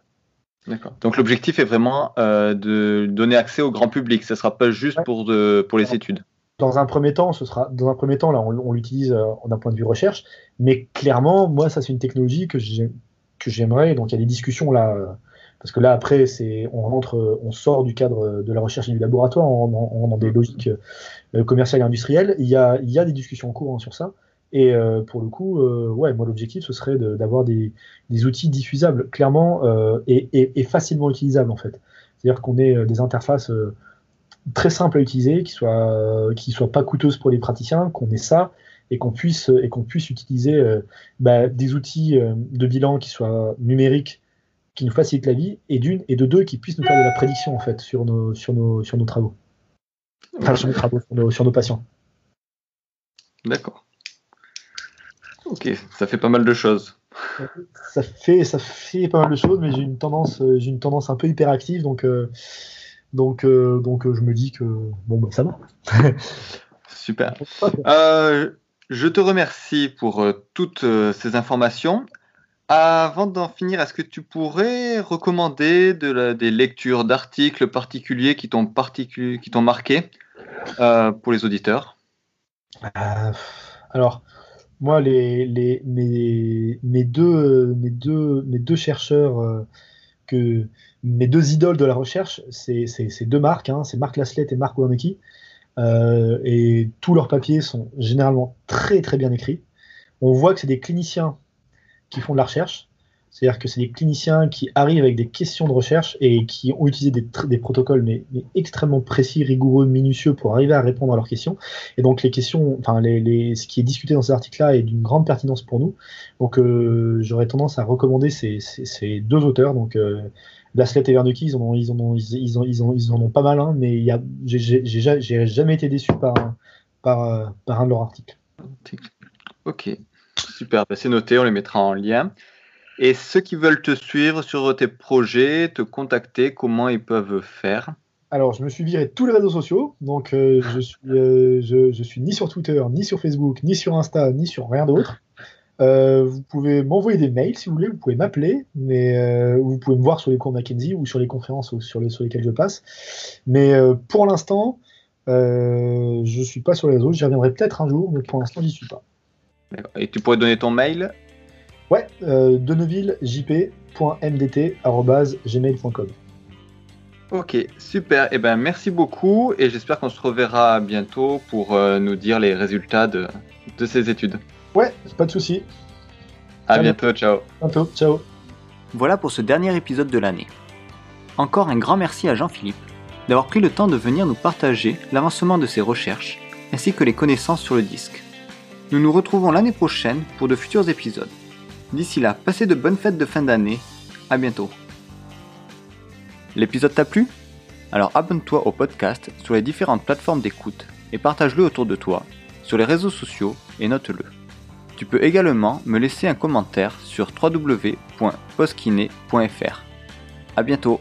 D'accord. Donc l'objectif est vraiment euh, de donner accès au grand public. Ce ne sera pas juste pour, de, pour les études. Dans un premier temps, ce sera dans un premier temps là, on, l'utilise euh, d'un point de vue recherche, mais clairement, moi, ça c'est une technologie que j'aimerais. Donc il y a des discussions là, euh, parce que là après, c'est on rentre, on sort du cadre de la recherche et du laboratoire, on rentre dans des logiques commerciales et industrielles. Il y a, il y a des discussions en cours hein, sur ça. Et euh, pour le coup, euh, ouais, moi l'objectif ce serait d'avoir des, outils diffusables clairement euh, et, facilement utilisables en fait. C'est-à-dire qu'on ait des interfaces très simples à utiliser, qui soient soient pas coûteuses pour les praticiens, qu'on ait ça et qu'on puisse utiliser bah, des outils de bilan qui soient numériques, qui nous facilitent la vie et d'une et de deux qui puissent nous faire de la prédiction en fait sur nos travaux, enfin sur nos travaux sur nos patients. D'accord. Ok, ça fait pas mal de choses. Ça fait, ça fait pas mal de choses, mais j'ai une tendance, euh, j'ai une tendance un peu hyperactive, donc, euh, donc, euh, donc je me dis que bon, bah, ça va. Super. je te remercie pour toutes ces informations. Avant d'en finir, est-ce que tu pourrais recommander des lectures d'articles particuliers qui t'ont marqué pour les auditeurs? Alors, moi, les, mes, deux, chercheurs, euh, que, mes deux idoles de la recherche, c'est deux marques, hein, c'est Marc Laslett et Marc Wernicke. et tous leurs papiers sont généralement très très bien écrits. On voit que c'est des cliniciens qui font de la recherche. C'est-à-dire que c'est des cliniciens qui arrivent avec des questions de recherche et qui ont utilisé des, protocoles mais, extrêmement précis, rigoureux, minutieux pour arriver à répondre à leurs questions. Et donc les questions, enfin ce qui est discuté dans ces articles-là est d'une grande pertinence pour nous. Donc euh, j'aurais tendance à recommander ces, deux auteurs. Donc euh, et Wernicke, ils en ont, pas mal, hein, mais j'ai jamais été déçu par, par, par un de leurs articles. Ok. Super, bah, c'est noté, on les mettra en lien. Et ceux qui veulent te suivre sur tes projets, te contacter, comment ils peuvent faire? Alors, je me suis viré tous les réseaux sociaux, donc euh, je, suis, euh, je, suis ni sur Twitter, ni sur Facebook, ni sur Insta, ni sur rien d'autre. Euh, vous pouvez m'envoyer des mails si vous voulez, vous pouvez m'appeler, mais vous pouvez me voir sur les cours Mackenzie ou sur les conférences sur, les, sur lesquelles je passe. Mais pour l'instant, je suis pas sur les réseaux, j'y reviendrai peut-être un jour, mais pour l'instant, j'y suis pas. Et tu pourrais donner ton mail? Ouais, euh, denevillejp.mdt.gmail.com. Ok, super. Et eh ben, merci beaucoup et j'espère qu'on se reverra bientôt pour euh, nous dire les résultats de, de ces études. Ouais, pas de souci. À bientôt, ciao. Bientôt, ciao. Voilà pour ce dernier épisode de l'année. Encore un grand merci à Jean-Philippe d'avoir pris le temps de venir nous partager l'avancement de ses recherches ainsi que les connaissances sur le disque. Nous nous retrouvons l'année prochaine pour de futurs épisodes. D'ici là, passez de bonnes fêtes de fin d'année. À bientôt. L'épisode t'a plu? Alors abonne-toi au podcast sur les différentes plateformes d'écoute et partage-le autour de toi, sur les réseaux sociaux et note-le. Tu peux également me laisser un commentaire sur www.poskiné.fr. À bientôt